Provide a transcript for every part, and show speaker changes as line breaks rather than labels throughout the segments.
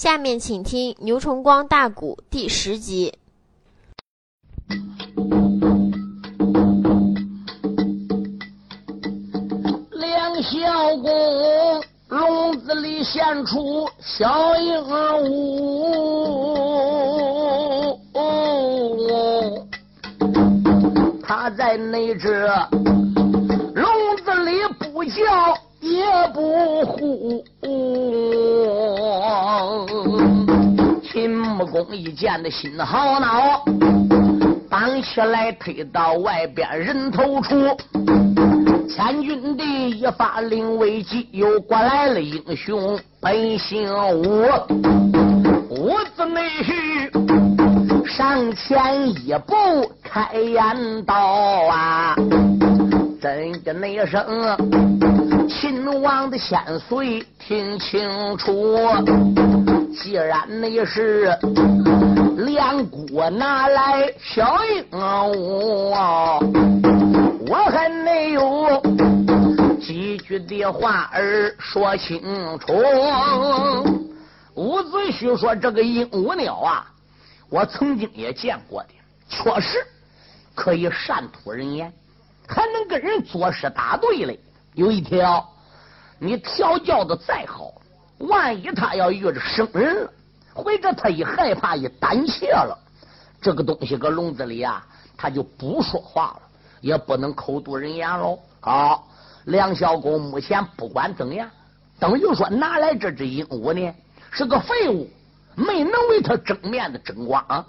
下面请听牛崇光大鼓第十集。
梁孝公笼子里现出小鹦鹉，他在那只笼子里不叫也不呼。秦穆公一见的心好恼，绑起来推到外边人头处。千军的一发令危急，又过来了英雄本姓武，伍子内婿上前一步开言道啊，真的那声秦王的千岁听清楚，既然你是连锅拿来小鹦鹉。我还没有几句的话儿说清楚。伍子胥说：“这个鹦鹉鸟啊，我曾经也见过的，确实可以善吐人言，还能跟人作诗答对嘞。有一条，你调教的再好，万一他要遇着生人了，或者他一害怕一胆怯了，这个东西搁笼子里啊，他就不说话了。”也不能口吐人言喽。好，梁孝公目前不管怎样，等于说拿来这只鹦鹉呢是个废物，没能为他争面子争光。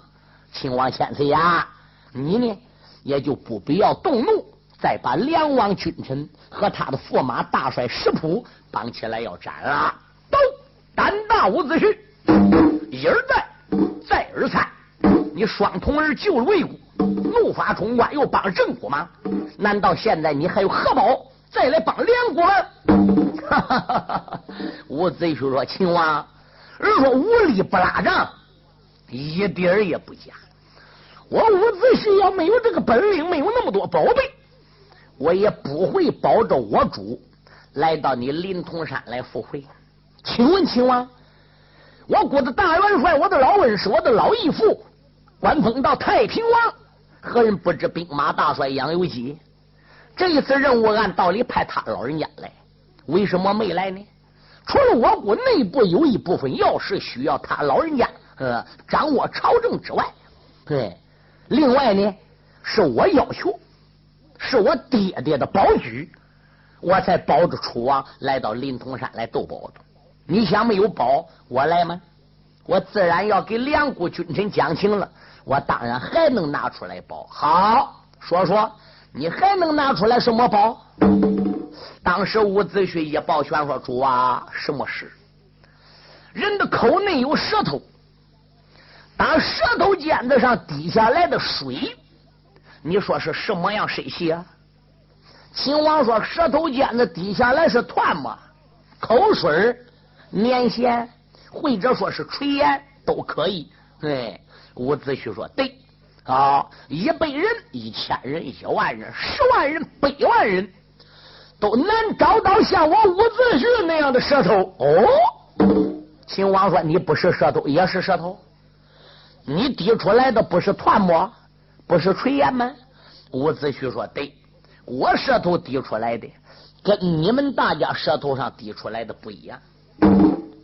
秦王千岁呀，你呢也就不必要动怒，再把梁王君臣和他的驸马大帅石普绑起来要斩了。都胆大无子胥，一而再，再而三，你双瞳儿救了魏国。怒发冲冠，又帮郑国吗？难道现在你还有何宝再来帮梁国吗？伍子胥说：“秦王，人说无力不拉仗，一点也不假。我伍子胥要没有这个本领，没有那么多宝贝，我也不会保着我主来到你临潼山来赴会。请问秦王，我国的大元帅，我的老恩师，我的老义父，官封到太平王。”何人不知兵马大帅杨由基？这一次任务按道理派他老人家来，为什么没来呢？除了我国内部有一部分要事需要他老人家呃掌握朝政之外，对，另外呢是我要求，是我爹爹的宝举，我才保着楚王来到临潼山来斗宝的。你想没有宝我来吗？我自然要给两国君臣讲情了。我当然还能拿出来宝。好，说说你还能拿出来什么宝？当时伍子胥一抱拳说：“主啊，什么事？人的口内有舌头，当舌头尖子上滴下来的水，你说是什么样水气啊？”秦王说：“舌头尖子滴下来是唾沫、口水、粘涎，或者说是垂涎，都可以。”哎。伍子胥说：“对，啊，一百人、一千人、一万人、十万人、百万人，都难找到像我伍子胥那样的舌头。”哦，秦王说：“你不是舌头，也是舌头。你滴出来的不是唾沫，不是垂涎吗？”伍子胥说：“对，我舌头滴出来的，跟你们大家舌头上滴出来的不一样。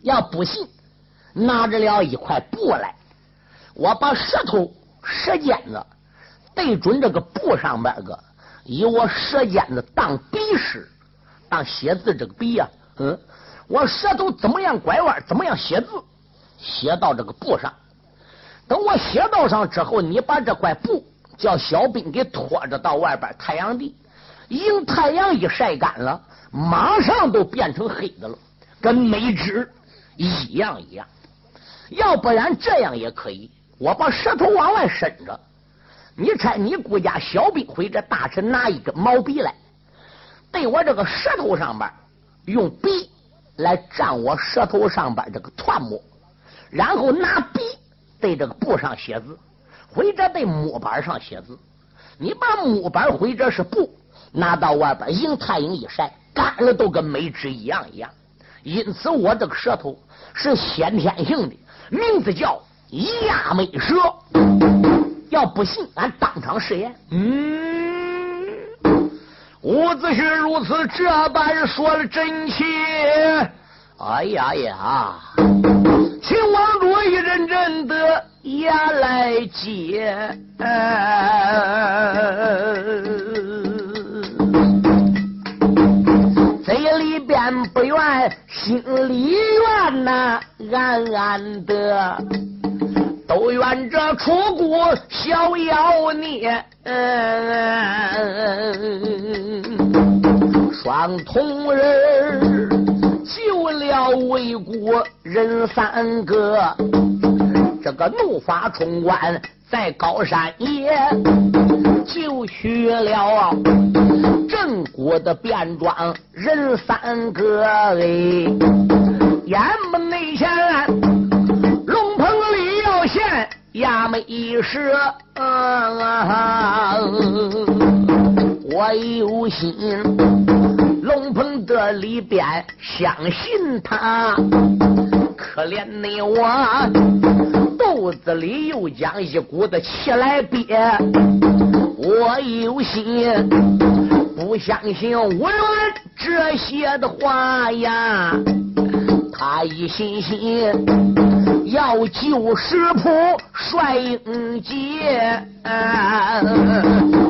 要不信，拿着了一块布来。”我把舌头、舌尖子对准这个布上边个，以我舌尖子当笔使，当写字这个笔呀，嗯，我舌头怎么样拐弯，怎么样写字，写到这个布上。等我写到上之后，你把这块布叫小兵给拖着到外边太阳地，迎太阳一晒干了，马上都变成黑的了，跟没纸一样一样。要不然这样也可以。我把舌头往外伸着，你猜你顾家小兵或者大臣拿一根毛笔来，对我这个舌头上边用笔来蘸我舌头上边这个唾沫，然后拿笔对这个布上写字，回着对木板上写字。你把木板回着是布拿到外边迎太阳一晒，干了都跟没纸一样一样。因此我这个舌头是先天性的，名字叫亚美蛇。要不信，俺当场试验。嗯，伍子胥如此这般说了真切。哎呀呀！秦王主一阵阵的也来接。嘴里边不愿，心里怨呐，暗暗的都怨这楚国小妖孽，双瞳人救了魏国人三个，这个怒发冲冠在高山野就去了。郑国的便装人三个哎，眼不内前，龙棚里要现衙门一时，我有心龙棚的里边相信他，可怜你我肚子里又将一股子气来憋，我有心。不相信我这些的话呀，他一心心要救石谱帅英杰，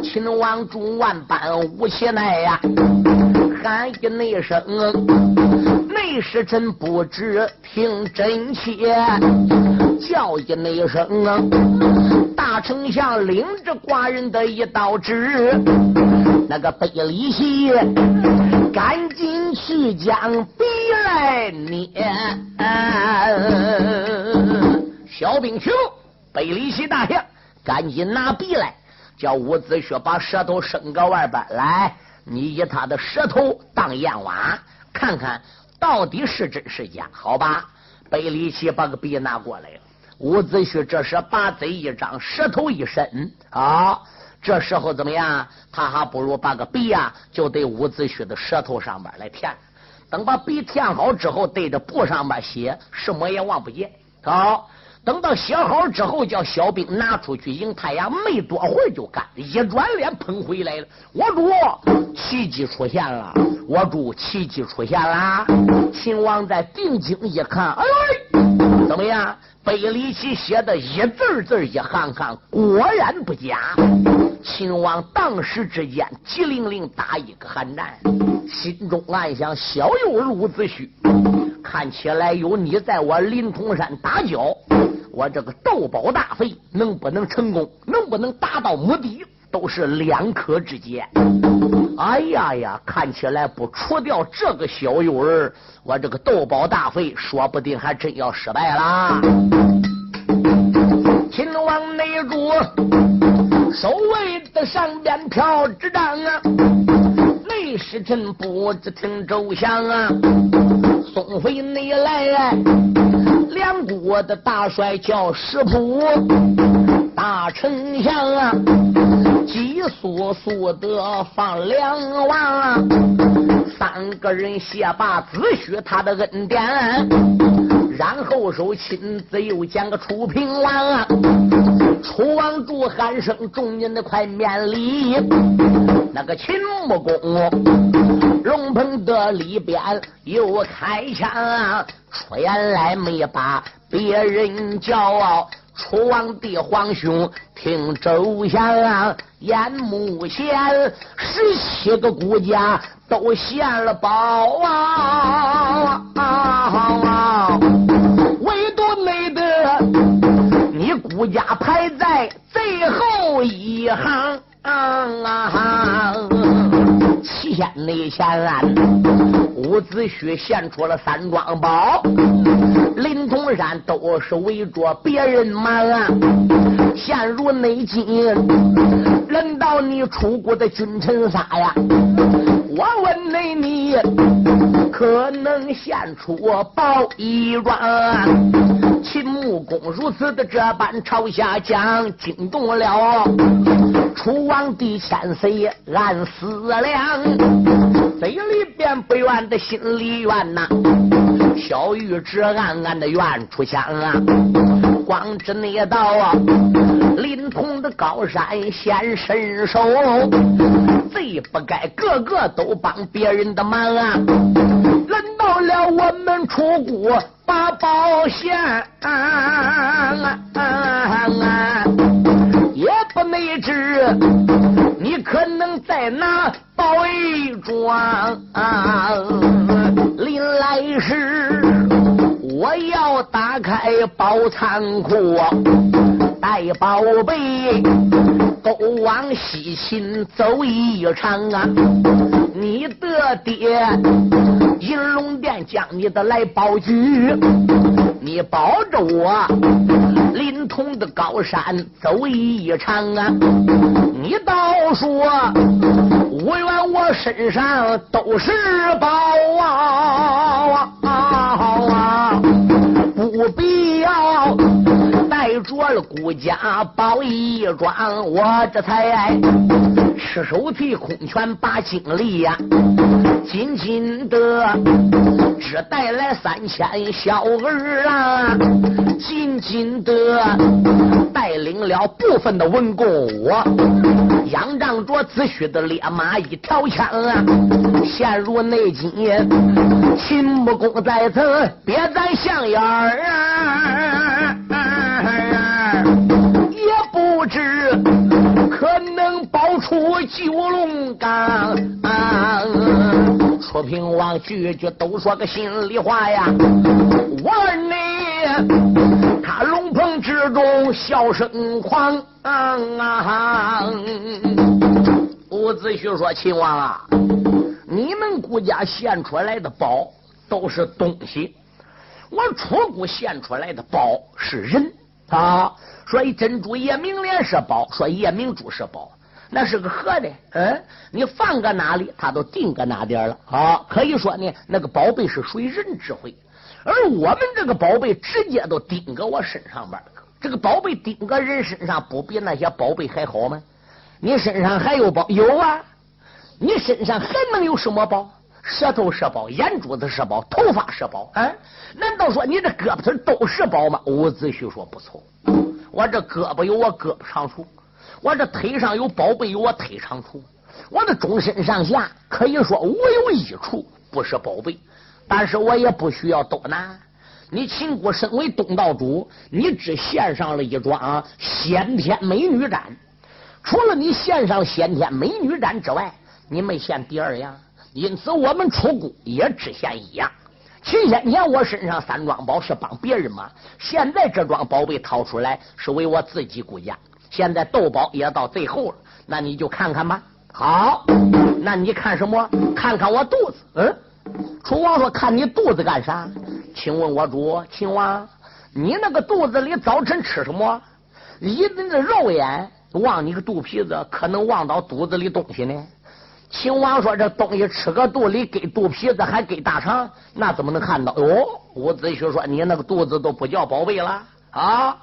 秦王中万般无其奈呀，喊一那声，内侍臣不知听真切，叫一那声，大丞相领着寡人的一道旨。那个北里西，赶紧去将笔来捏。小兵去，北里西大将，赶紧拿笔来，叫伍子胥把舌头伸个外边来。你以他的舌头当验瓦，看看到底是真是假？好吧，北里西把个笔拿过来了。伍子胥这时把嘴一张，舌头一伸啊。这时候怎么样？他还不如把个笔呀，就对伍子胥的舌头上面来填。等把笔填好之后，对着布上面写，什么也望不见。好，等到写好之后，叫小兵拿出去迎太阳，没多会儿就干，一转脸喷回来了。我主，奇迹出现了！我主，奇迹出现了！秦王在定睛一看，哎，怎么样？北里奇写的一字字一行行，果然不假。秦王当时之间，急灵灵打一个寒战，心中暗想：小幼儿伍子胥，看起来有你在我临潼山打搅，我这个斗宝大会能不能成功，能不能达到目的，都是两可之间。哎呀呀，看起来不除掉这个小幼儿，我这个斗宝大会说不定还真要失败啦。秦王内主守卫的上边飘纸张啊，内侍臣不知听周详啊，送回内来，两国的大帅叫石普，大丞相啊。急速速的放梁王，三个人谢罢子许他的恩典，然后手亲自又讲个楚平王，啊楚王祝喊声众人的快免礼。那个秦穆公龙棚的里边又开枪，出言来没把别人骄傲。楚王帝皇兄，听周相眼目前，十七个国家都献了宝啊！唯独没得你孤家排在最后一行。啊七天内前，伍子胥献出了三桩宝，临潼山都是围着别人马，现如内金，轮到你出国的君臣仨呀！我问你，你可能献出宝一桩？秦穆公如此的这般朝下讲，惊动了楚王帝千岁暗思量，嘴里边不愿的心里怨呐。小玉直暗暗的愿出枪啊！光知那道啊，临潼的高山显身手，贼不该个个都帮别人的忙啊！轮到了我们出谷把宝献，也不内知你可能在哪包一庄。临来时，我要打开宝仓库，带宝贝都往西秦走一场啊！你的爹银龙殿将你的来保举，你保着我临潼的高山走一场啊！你倒说无缘我身上都是宝啊啊啊，不必要着了孤家宝一桩，我这才赤手提空拳把精力呀，紧紧的只带来三千小儿啊，紧紧的带领了部分的文工，我仰仗着子虚的烈马一条枪啊，陷入内急，秦穆公在此，别咱相眼儿啊，九龙岗。楚平王句句都说个心里话呀，我你他龙棚之中笑声狂啊。伍子胥说：“秦王啊，你们国家献出来的宝都是东西，我楚国献出来的宝是人啊。说珍珠夜明莲是宝，说夜明珠是宝。”那是个活的，嗯，你放搁哪里，它都定搁哪点了。好，可以说呢，那个宝贝是属于人智慧，而我们这个宝贝直接都顶搁我身上边这个宝贝顶搁人身上，不比那些宝贝还好吗？你身上还有宝？有啊，你身上还能有什么宝？舌头是宝，眼珠子是宝，头发是宝，啊？难道说你这胳膊腿都是宝吗？伍子胥说不错，我这胳膊有我胳膊长处。我这腿上有宝贝，有我腿长处；我的终身上下可以说无有一处不是宝贝。但是我也不需要多拿。你秦国身为东道主，你只献上了一桩先天美女毡。除了你献上先天美女毡之外，你没献第二样。因此，我们出谷也只献一样。前些年我身上三桩宝是帮别人嘛，现在这桩宝贝掏出来是为我自己顾家。现在斗宝也到最后了，那你就看看吧。好，那你看什么？看看我肚子。嗯，楚王说：“看你肚子干啥？”请问我主，秦王，你那个肚子里早晨吃什么？一人的肉眼望你个肚皮子，可能望到肚子里东西呢。秦王说：“这东西吃个肚里，给肚皮子还给大肠，那怎么能看到？”哦，伍子胥说：“你那个肚子都不叫宝贝了啊。”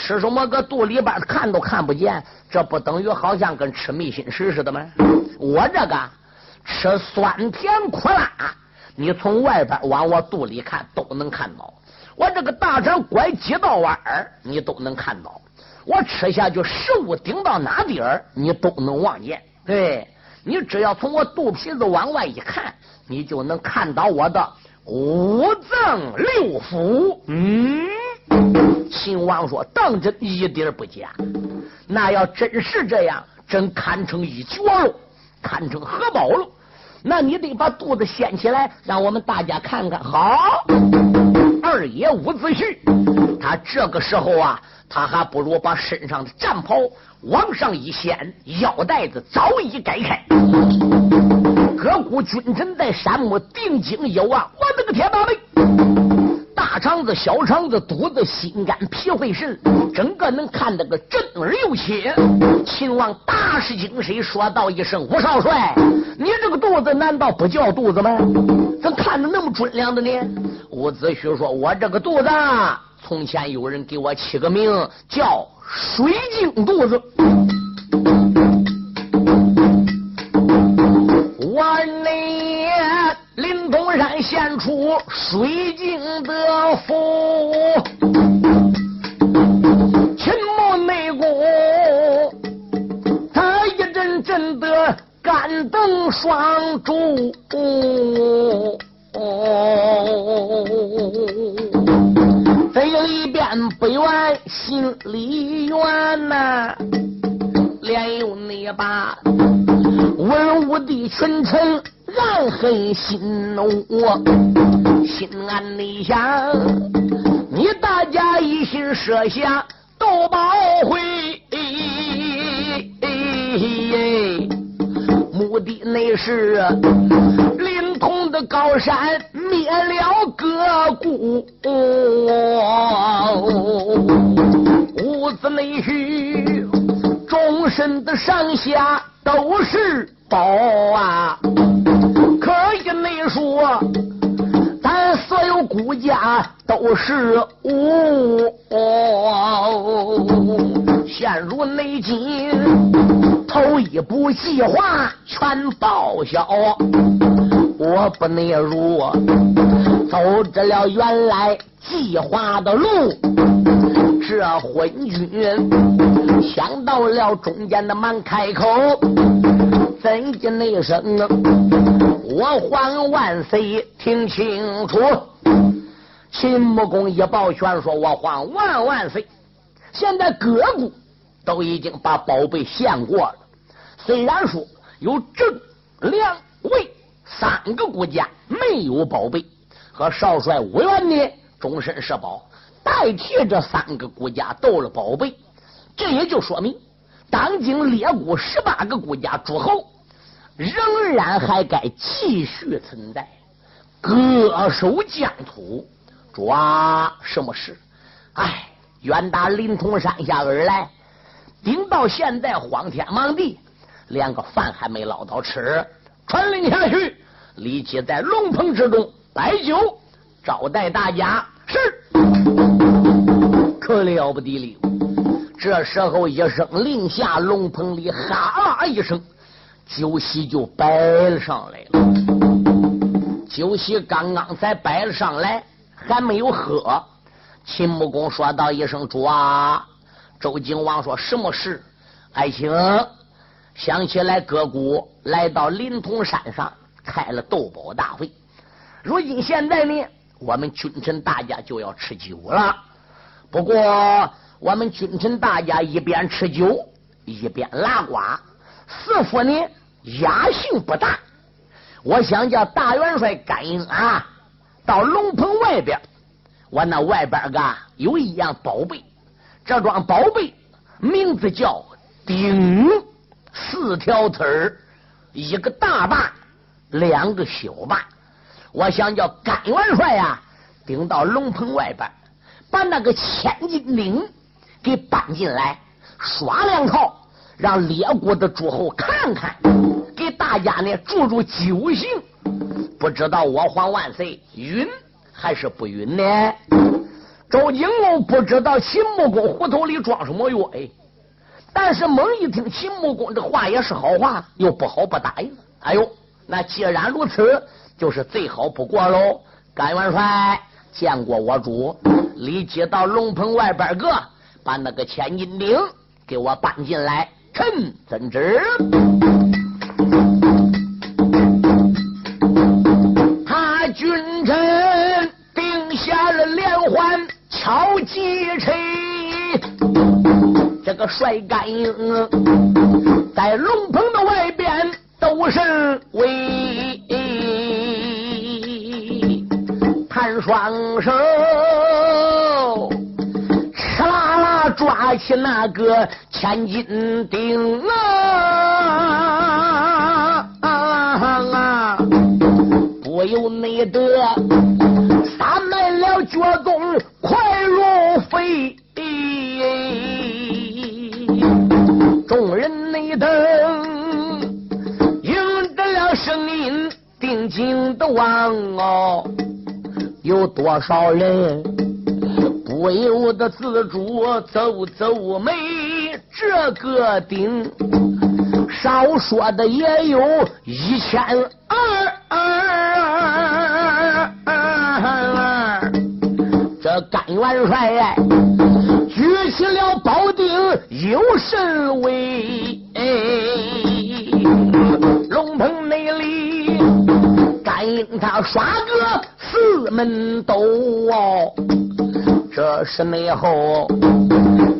吃什么搁肚里边看都看不见，这不等于好像跟吃密心食似的吗？我这个吃酸甜苦辣，你从外边往我肚里看都能看到。我这个大肠拐几道弯儿，你都能看到。我吃下去食物顶到哪点儿，你都能望见。对你只要从我肚皮子往外一看，你就能看到我的五脏六腑。嗯。秦王说：“当真一点不假。那要真是这样，真堪称一绝了，堪称荷包了。那你得把肚子掀起来，让我们大家看看。好，二爷伍子胥，他这个时候啊，他还不如把身上的战袍往上一掀，腰带子早已解开。各国君臣在山木定睛一望，我的个天哪！大肠子、小肠子、肚子、心肝、脾肺肾，整个能看得个正而又切。秦王大吃精神，说道一声：“吴少帅，你这个肚子难道不叫肚子吗？怎看得那么准亮的呢？”伍子胥说：“我这个肚子，从前有人给我起个名叫水晶肚子。”献出水晶的佛秦末内功他一阵阵的感动双珠暗恨心怒，心安内想，你大家一心设下斗宝会，目的那是。高山灭了各谷，屋子内去，众神的上下都是宝啊！可以内说，咱所有孤家都是无，陷入内境，头一步计划全报销。我不内如走着了原来计划的路，这昏君想到了中间的忙开口，怎的那声？我还万岁，听清楚！秦穆公一抱拳说：“我还万万岁！现在各国都已经把宝贝献过了，虽然说有郑梁魏。”三个国家没有宝贝，和少帅吴元呢终身社保，代替这三个国家斗了宝贝。这也就说明，当今列国十八个国家诸侯仍然还该继续存在，各守疆土，抓什么事？哎，远打临潼山下而来，顶到现在荒天忙地，连个饭还没捞到吃。传令下去，立即在龙棚之中摆酒招待大家。是，可了不得了。这时候一声令下，龙棚里哈啦一声，酒席就摆上来了。酒席刚刚才摆了上来，还没有喝。秦穆公说道一声：“主啊！”周景王说：“什么事？”爱卿。想起来，各谷来到临潼山上开了斗宝大会。如今现在呢，我们君臣大家就要吃酒了。不过，我们君臣大家一边吃酒一边拉呱，似乎呢雅兴不大。我想叫大元帅甘英啊，到龙棚外边，我那外边个有一样宝贝，这桩宝贝名字叫鼎。四条腿儿，一个大把，两个小把。我想叫甘元帅呀，顶到龙棚外边，把那个千斤顶给搬进来，耍两套，让列国的诸侯看看，大家呢助助酒兴。不知道我皇万岁晕还是不晕呢？周景公不知道秦穆公胡头里装什么药哎。但是猛一听秦穆公这话也是好话，又不好不答应。哎呦，那既然如此，就是最好不过喽。甘元帅见过我主，立即到龙棚外边个，把那个千斤顶给我搬进来。臣遵旨。君臣定下了连环敲击锤。这个帅干英在龙棚的外边都是威，弹双手，哧啦啦抓起那个千斤顶啊，有内得撒满了脚踪，快如飞。众人内等，应得了声音，定睛的望哦，有多少人不由得自主皱皱眉？这个顶，少说的也有一千二，甘元帅呀！举起了宝鼎，有甚威？龙棚内内里，甘英他耍个四门斗哦。这是内后，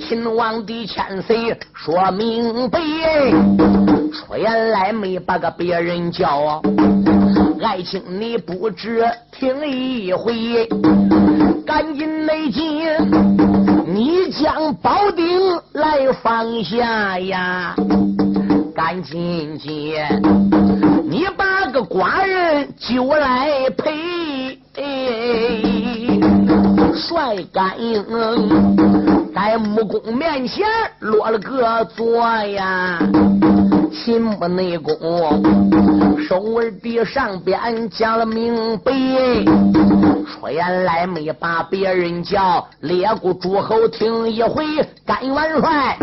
秦王的千岁说明白，出言来没把个别人叫，爱卿你不知听一回，赶紧内进，你将宝鼎来放下呀，赶紧进，你把个寡人就来陪。帅干英在木工面前落了个座呀，秦不内功手儿比上边讲了明白，出言来没把别人叫，列国诸侯听一回，甘元帅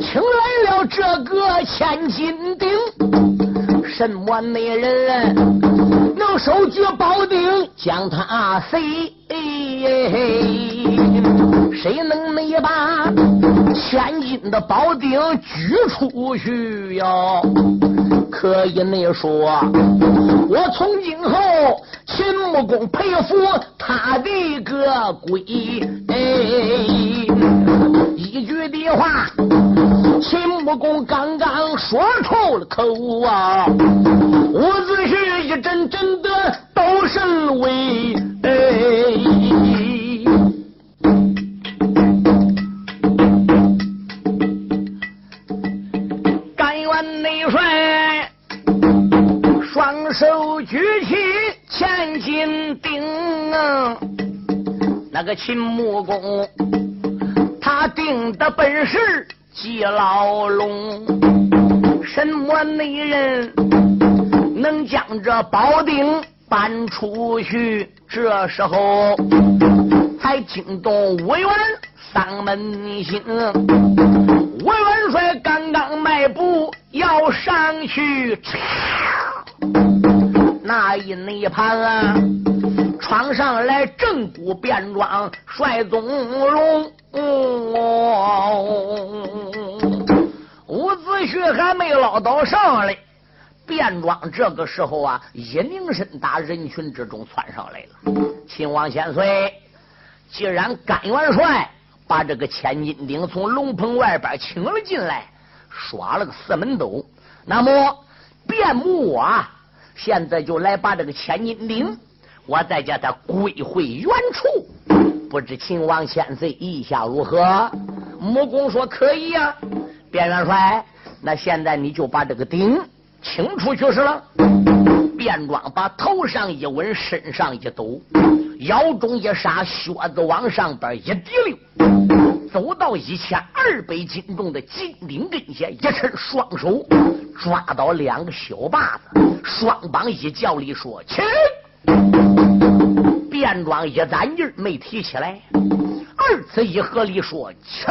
请来了这个千斤顶，什么内人手举宝鼎将他塞？谁能没把千金的宝鼎举出去呀？可以没说，我从今后秦穆公佩服他的个鬼。一句的话，秦穆公刚刚说出了口啊，伍秦穆公他定的本事极牢笼，什么内人能将这宝鼎？搬出去，这时候才惊动五元丧门星。五元帅刚刚迈步要上去，那一内盘啊，闯上来正骨便装帅宗龙。伍子胥还没捞到上来。便装这个时候啊，一拧身打人群之中窜上来了。秦王千岁，既然甘元帅把这个千斤顶从龙棚外边请了进来，耍了个四门斗，那么卞木啊，现在就来把这个千斤顶，我再叫他归回原处。不知秦王千岁意下如何？木公说可以呀。卞元帅，那现在你就把这个鼎。请出去是了，便装把头上一稳，身上一抖，腰中一杀，靴子往上边一提溜，走到一千二百斤重的金鼎跟前，一伸双手抓到两个小把子，双膀一叫里说：“起！”便装一攒劲没提起来，二次一合力说：“起了！”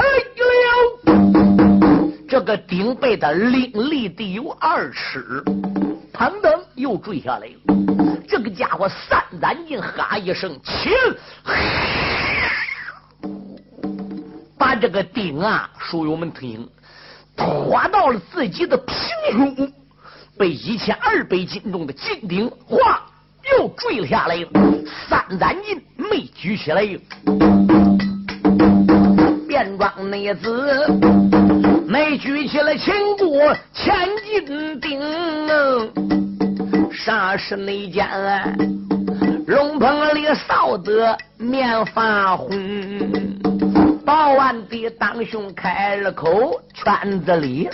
这个顶背的凌厉得有二尺，砰噔又坠下来了。这个家伙三攒劲，哈一声起，把这个顶啊，书友们听，拖到了自己的平胸，被一千二百斤重的金顶哗又坠了下来。三攒劲没举起来，便装内子。没举起了秦国千斤顶，啥是那件？龙棚里扫得面发红，保安的当兄开了口，圈子里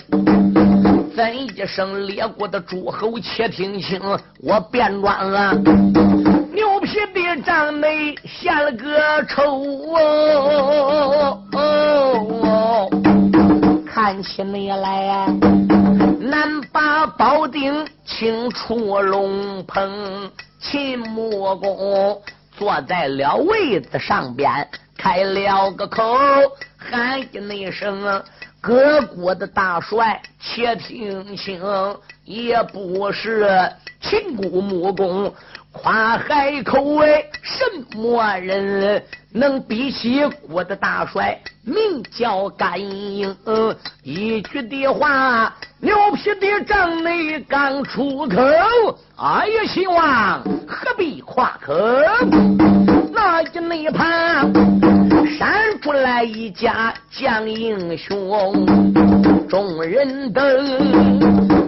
怎一声列国的诸侯，且听清我变装了！牛皮的帐内献了个丑哦。哦,哦看起你来呀，难把宝鼎请出龙棚。秦穆公坐在了位子上边，开了个口，喊一声：“各国的大帅，且听清，也不是秦国穆公夸海口哎，什么人？能比起我的大帅，名叫甘英。一句的话，牛皮的帐内刚出口，哎呀，希望何必夸口？那一内旁闪出来一家将英雄，众人等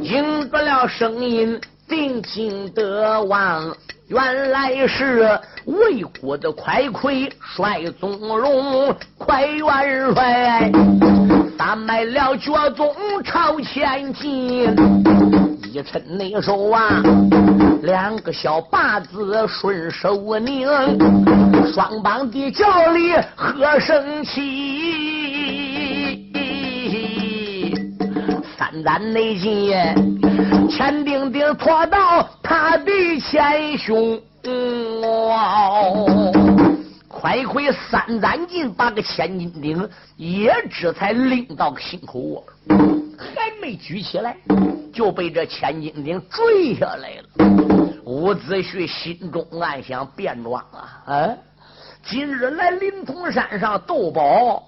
应得了声音，定睛得望。原来是魏国的快魁帅宗荣，快元帅，三迈了脚踪朝前进，一抻内手啊，两个小把子顺手拧，双膀的脚里喝声气，三胆内劲。千丁丁拖到他的前胸，快快三盏劲，把个千斤顶也只才拎到个心口窝，还没举起来，就被这千斤顶坠下来了。伍子胥心中暗想：变装啊！啊，今日来临潼山上斗宝。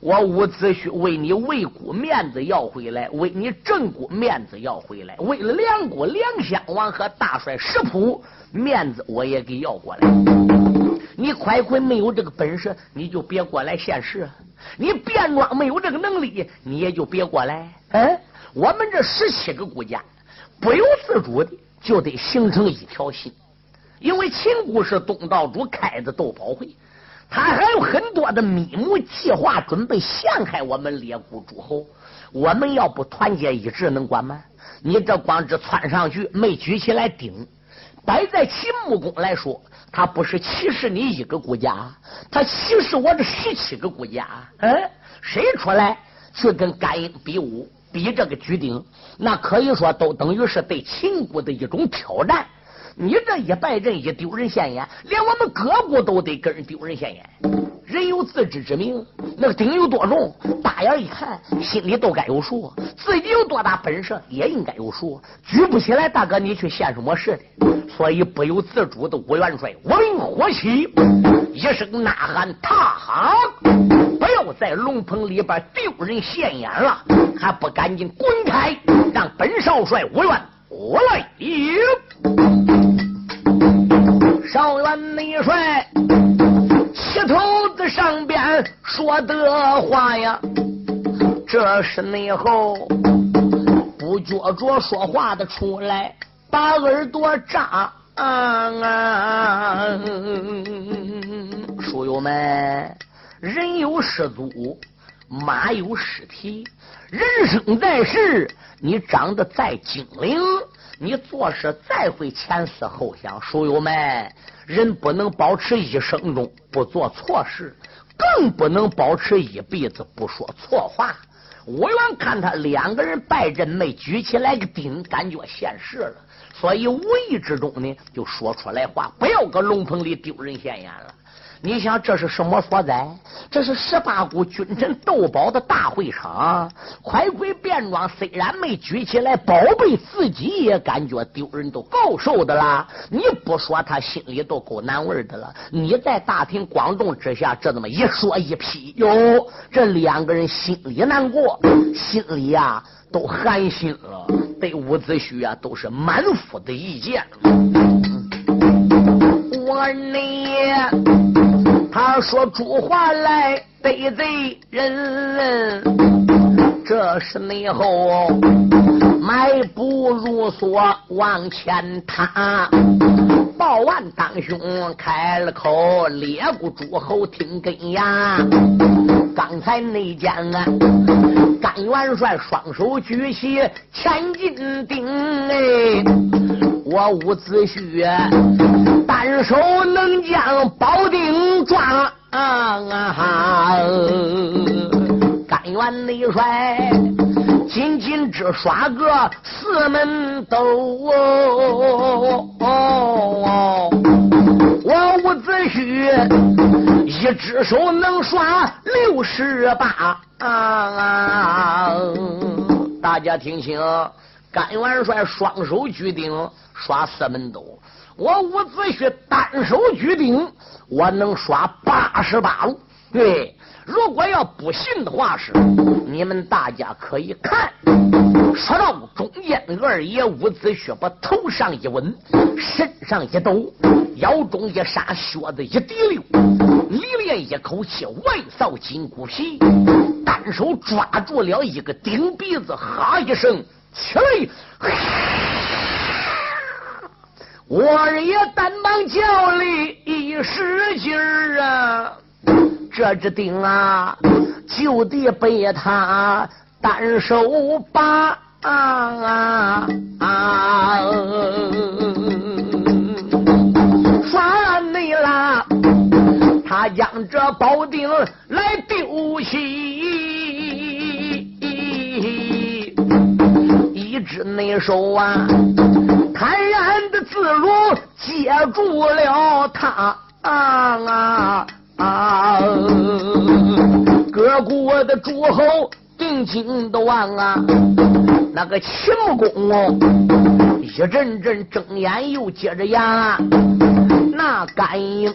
我伍子胥为你魏国面子要回来，为你郑国面子要回来，为了梁国梁襄王和大帅石普面子，我也给要过来。你快快没有这个本事，你就别过来现世。你变装没有这个能力，你也就别过来。哎，我们这十七个国家不由自主的就得形成一条心，因为秦国是东道主开的斗宝会。他还有很多的密谋计划，准备陷害我们列国诸侯。我们要不团结一致，能管吗？你这光是窜上去，没举起来顶，摆在秦穆公来说，他不是歧视你一个国家，他歧视我这十七个国家。嗯，谁出来去跟甘英比武，比这个举鼎，那可以说都等于是对秦国的一种挑战。你这一败阵一丢人现眼，连我们各国都得跟人丢人现眼。人有自知之明，那个鼎有多重，大眼一看，心里都该有数。自己有多大本事，也应该有数。举不起来，大哥，你去现什么事的？所以不由自主的，吴元帅闻火起，一声呐喊：“踏哈！不要在龙棚里边丢人现眼了，还不赶紧滚开，让本少帅吴元我来迎。”少元内帅，气头子上边说的话呀，这是内后不觉着说话的出来，把耳朵扎。书友们，人有失足，马有失蹄，人生在世，你长得再精灵。你做事再会前思后想，书友们，人不能保持一生中不做错事，更不能保持一辈子不说错话。我原看他两个人拜阵没举起来个鼎，感觉现实了，所以无意之中呢就说出来话，不要搁龙棚里丢人现眼了。你想这是什么所在？这是十八股君臣斗宝的大会场。快鬼变装，虽然没举起来宝贝，自己也感觉丢人，都够受的啦。你不说，他心里都够难为的了。你在大庭广众之下这么一说一批，哟，这两个人心里难过，心里呀都寒心了。对伍子胥啊，都是满腹的意见。我呢？他说出话来得罪人，这是内后迈步如梭往前踏。报完当兄开了口，列国诸侯听根呀。刚才那讲啊，甘元帅双手举起千斤顶哎，我伍子胥。单手能将宝鼎撞，甘元内帅仅仅只耍个四门斗哦。哦，我伍子胥一只手能耍六十八，大家听清，甘元帅双手举鼎耍四门斗。我伍子胥单手举鼎，我能刷八十八路。对，如果要不信的话，是你们大家可以看。说到中间，二爷伍子胥把头上一稳，身上一抖，腰中一杀，靴子一滴溜，里练一口气，外扫筋骨皮，单手抓住了一个顶鼻子，哈一声起来，我二爷单膀叫里一使劲儿啊，这只顶啊，就得被他单手把。啊啊啊！耍你啦！他将这宝鼎来丢弃，一只内手啊，坦然的自如接住了他啊啊啊！各国的诸侯定睛都望啊！那个秦穆公一阵阵睁眼，又接着牙。那甘英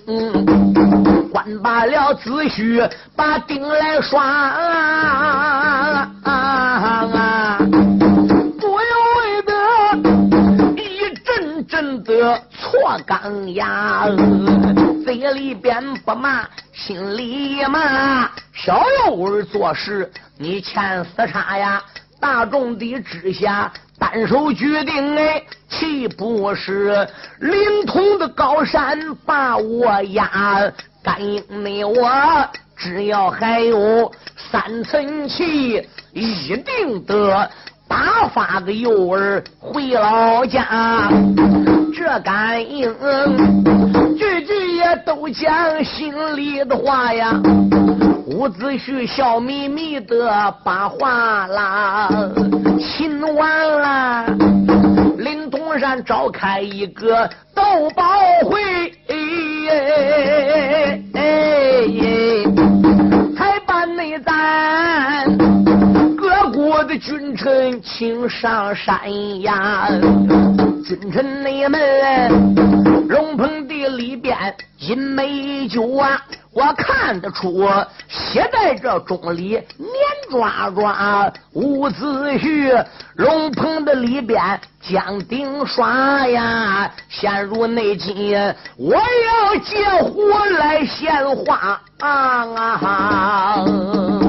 关罢了子胥，把钉来刷，不的错钢牙，嘴里边不骂，心里骂。小幼儿做事，你欠死叉呀！大众的之下，单手举定哎，岂不是灵通的高山把我压？甘英你我只要还有三层气，一定得打发个幼儿回老家。这感应句句也都讲心里的话呀。伍子胥笑眯眯的把话啦，亲完了，临潼山召开一个斗宝会，才我的君臣请上山呀，君臣你们龙棚的里边饮美酒啊。我看得出，携带这钟礼年抓抓伍子胥，龙棚的里边将顶刷呀。陷入内急，我要借火来献花啊！嗯，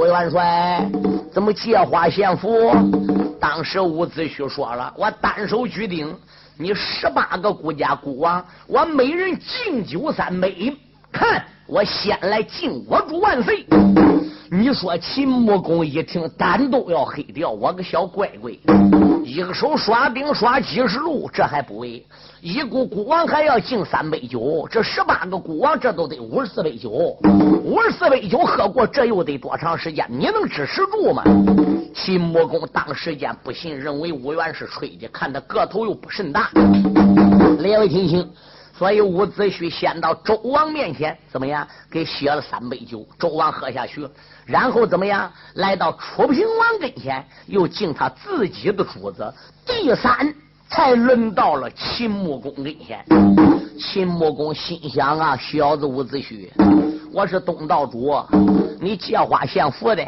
吴元帅怎么借花献佛？当时伍子胥说了，我单手举鼎。你十八个孤家孤王，我每人敬酒三杯。看，我先来敬我主万岁。你说秦穆公一听，胆都要黑掉。我个小乖乖，一个手刷兵刷几十路，这还不为？一孤孤王还要敬三杯酒，这十八个孤王，这都得五十四杯酒。五十四杯酒喝过，这又得多长时间？你能支持住吗？秦穆公当时间不信，认为武元是吹的，看他个头又不甚大。两位听清。所以伍子胥先到周王面前，怎么样？给写了三杯酒，周王喝下去。然后怎么样？来到楚平王跟前，又敬他自己的主子。第三，才轮到了秦穆公跟前。秦穆公心想啊，小子伍子胥，我是东道主，你借花献佛的。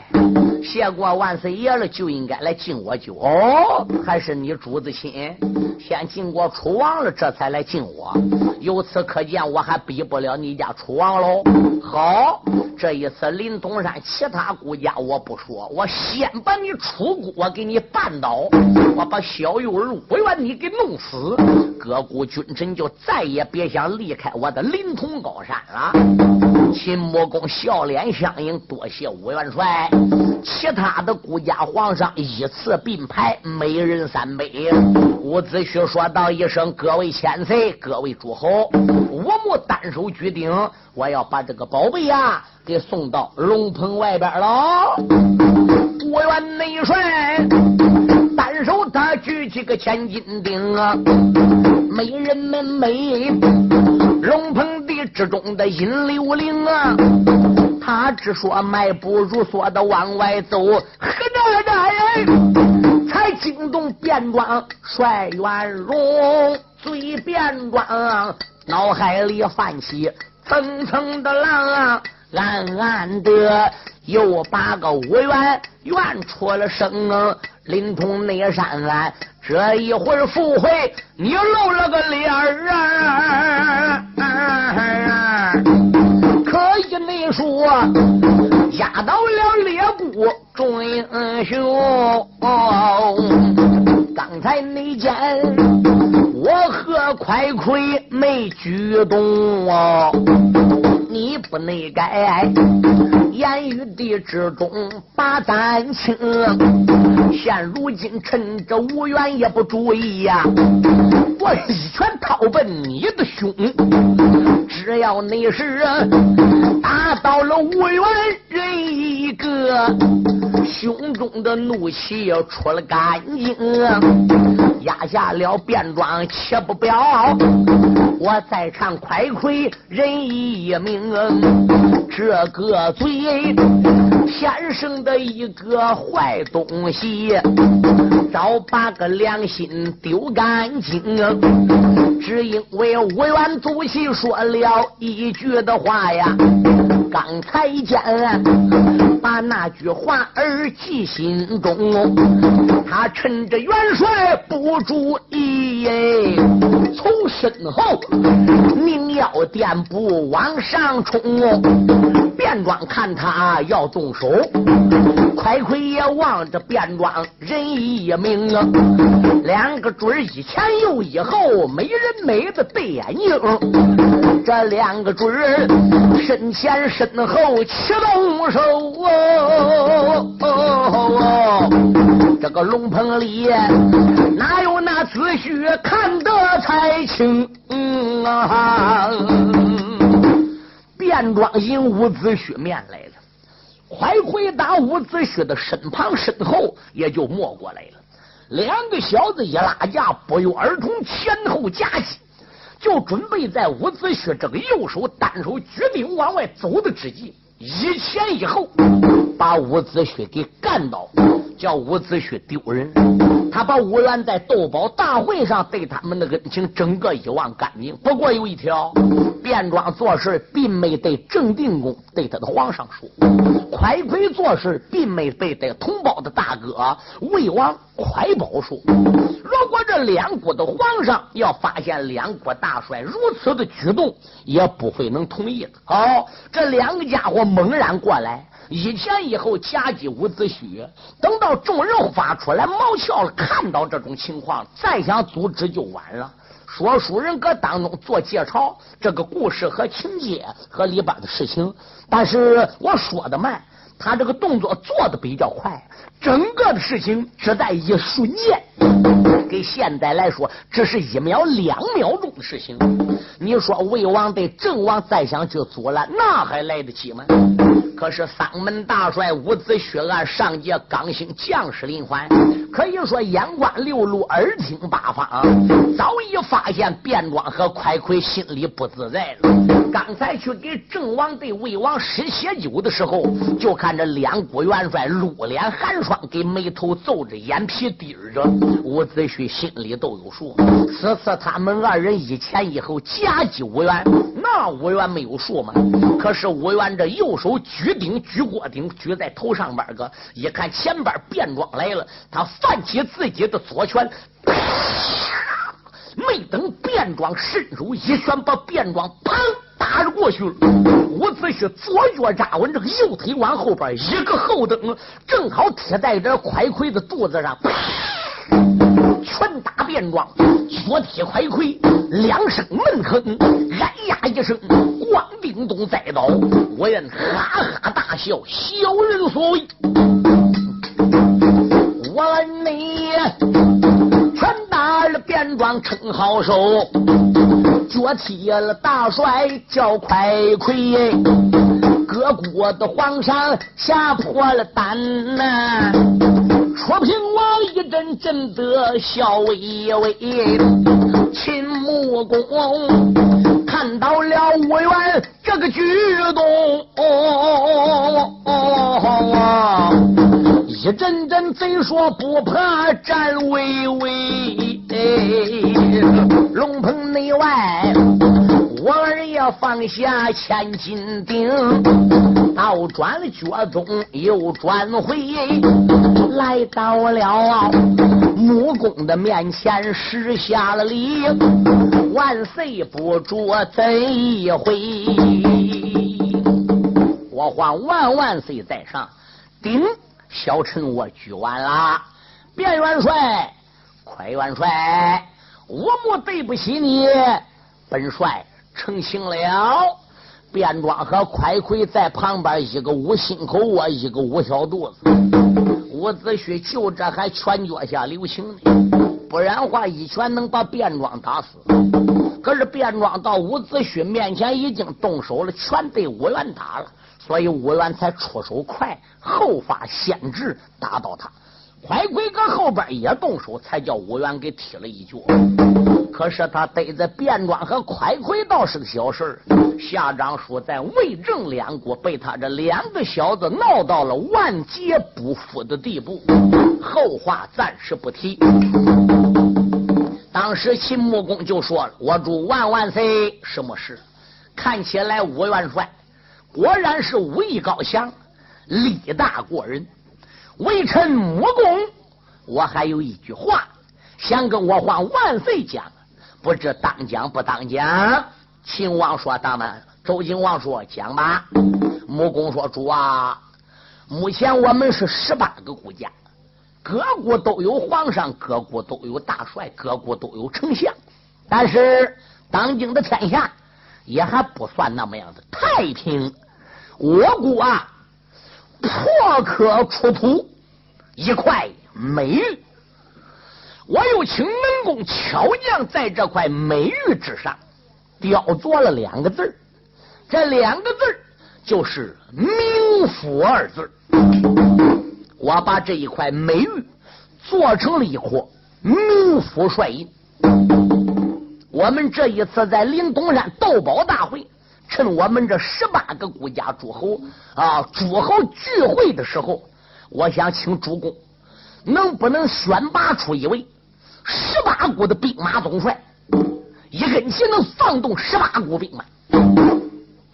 谢过万岁爷了，就应该来敬我酒哦。还是你主子亲，先敬过楚王了，这才来敬我。由此可见，我还比不了你家楚王喽。好，这一次临潼山其他国家我不说，我先把你楚国给你绊倒，我把小幼儿武元你给弄死，各国君臣就再也别想离开我的临潼高山了。秦穆公笑脸相迎，多谢武元帅。其他的孤家皇上依次并排，每人三杯。伍子胥说道一声：“各位千岁，各位诸侯，我木单手举鼎，我要把这个宝贝呀给送到龙棚外边喽。”我元内帅单手他举起个千斤鼎啊，美人们美，龙棚地之中的阴流灵啊。他只说迈步如梭的往外走，何大大人才惊动变装帅元荣，嘴变装，脑海里泛起层层的浪，暗暗的又把个五元怨出了声。灵通内山，这一会儿复会，你露了个脸儿，可以你说压倒了列部众英雄。举动哦，你不内改，言语的之中把咱清。现如今趁着无缘也不注意呀，我一拳掏奔你的胸。只要你是打倒了无缘人一个，胸中的怒气出了干净，压下了便装，且不表。我再唱快快人一命，这个罪天生的一个坏东西，早把个良心丢干净。只因为我原祖席说了一句的话呀，刚才见把那句话儿记心中，他趁着元帅不注意，从身后拧腰垫步往上冲。便装看他要动手，快快也望着便装人一命啊！两个准儿一前又一后，没人没的对眼睛。这两个准身前身后齐动手哦！这个龙棚里哪有那子虚看得才清啊？便装迎伍子胥面来了，快回答伍子胥的身旁身后，也就没过来了。两个小子一拉架，不约而同前后夹击，就准备在伍子胥这个右手单手举鼎往外走的之际，一前一后把伍子胥给干倒，叫伍子胥丢人。他把伍兰在斗宝大会上对他们的恩情整个一忘干净。不过有一条，燕庄做事并没对正定公对他的皇上说，快快做事并没对对同胞的大哥魏王快宝说。如果这两国的皇上要发现两国大帅如此的举动，也不会能同意的。好，这两个家伙猛然过来。一前一后夹击伍子胥，等到众人发出来毛翘了，看到这种情况，再想阻止就晚了。说书人搁当中做介绍，这个故事和情节和里边的事情，但是我说的慢，他这个动作做的比较快，整个的事情只在一瞬间。给现在来说，只是一秒两秒钟的事情。你说魏王对郑王再想去阻拦，那还来得及吗？可是丧门大帅伍子胥按上届刚兴将士林环，可以说眼观六路，耳听八方，早已发现卞庄和快快心里不自在了。刚才去给郑王对魏王施血酒的时候，就看着两国元帅露脸寒霜，给眉头皱着，眼皮低着，伍子胥。心里都有数。此次他们二人一前一后夹击武元，那武元没有数吗？可是武元这右手举鼎举锅鼎举在头上边个，一看前边便装来了，他泛起自己的左拳，没等便装伸手一拳把便装砰打着过去了。伍子胥左脚扎稳，这个右腿往后边一个后蹬，正好贴在这快快的肚子上。啪拳打便装，左踢快盔，两声闷哼，哎呀一声，光叮咚栽倒。我愿哈哈大笑，小人所为。我问你，拳打了便装称好手，脚踢了大帅叫快快，各国的皇上吓破了胆呐。楚平王一阵阵的笑微微，秦穆公看到了武元这个举动，一阵阵贼说不怕战巍巍，龙棚内外，我儿也放下千斤顶，倒转了脚中又转回，来到了木工的面前，施下了礼，万岁不着怎一回？我唤万万岁在上，顶小臣我举完了，卞元帅。快元帅，我莫对不起你。本帅成行了。便装和快奎在旁边，一个捂心口窝，一个捂小肚子。伍子胥就这还拳脚下留情呢，不然话一拳能把卞庄打死。可是卞庄到伍子胥面前已经动手了，全被伍元打了，所以伍元才出手快，后发先至，打倒他。快鬼搁后边也动手，才叫伍元给踢了一脚。可是他得在卞庄和快鬼倒是个小事下章书在魏郑两国被他这两个小子闹到了万劫不复的地步。后话暂时不提。当时秦穆公就说了：“我祝万万岁，什么事？看起来武元帅果然是武艺高强，力大过人。”微臣穆公，我还有一句话想跟我皇万岁讲，不知当讲不当讲？秦王说：“当然。”周景王说：“讲吧。”穆公说：“主啊，目前我们是十八个国家，各国都有皇上，各国都有大帅，各国都有丞相，但是当今的天下也还不算那么样的太平。我国啊。”破壳出土一块美玉，我又请门工巧匠在这块美玉之上雕琢了两个字这两个字就是“明府”二字我把这一块美玉做成了一颗明府帅印。我们这一次在灵东山斗宝大会。趁我们这十八个国家诸侯啊，诸侯聚会的时候，我想请主公，能不能选拔出一位十八国的兵马总帅，一根旗能放动十八国兵马，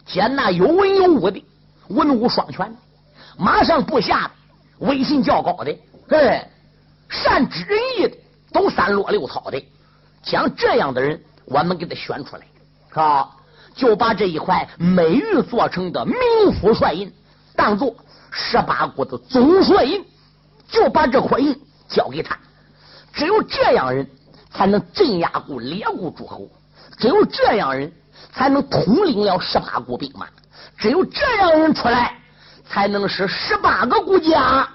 见那有文有武的，文武双全，马上部下的威信较高的，哎，善知人意的，懂三落六操的，将这样的人，我们给他选出来，啊。就把这一块美玉做成的名府帅印当做十八国的总帅印，就把这块印交给他。只有这样人才能镇压过列国诸侯，只有这样人才能统领了十八国兵马，只有这样人出来，才能使十八个国家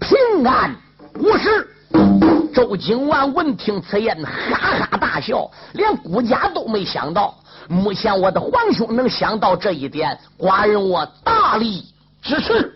平安无事。周景万闻听此言，哈哈大笑，连国家都没想到。目前我的皇兄能想到这一点，寡人我大力支持。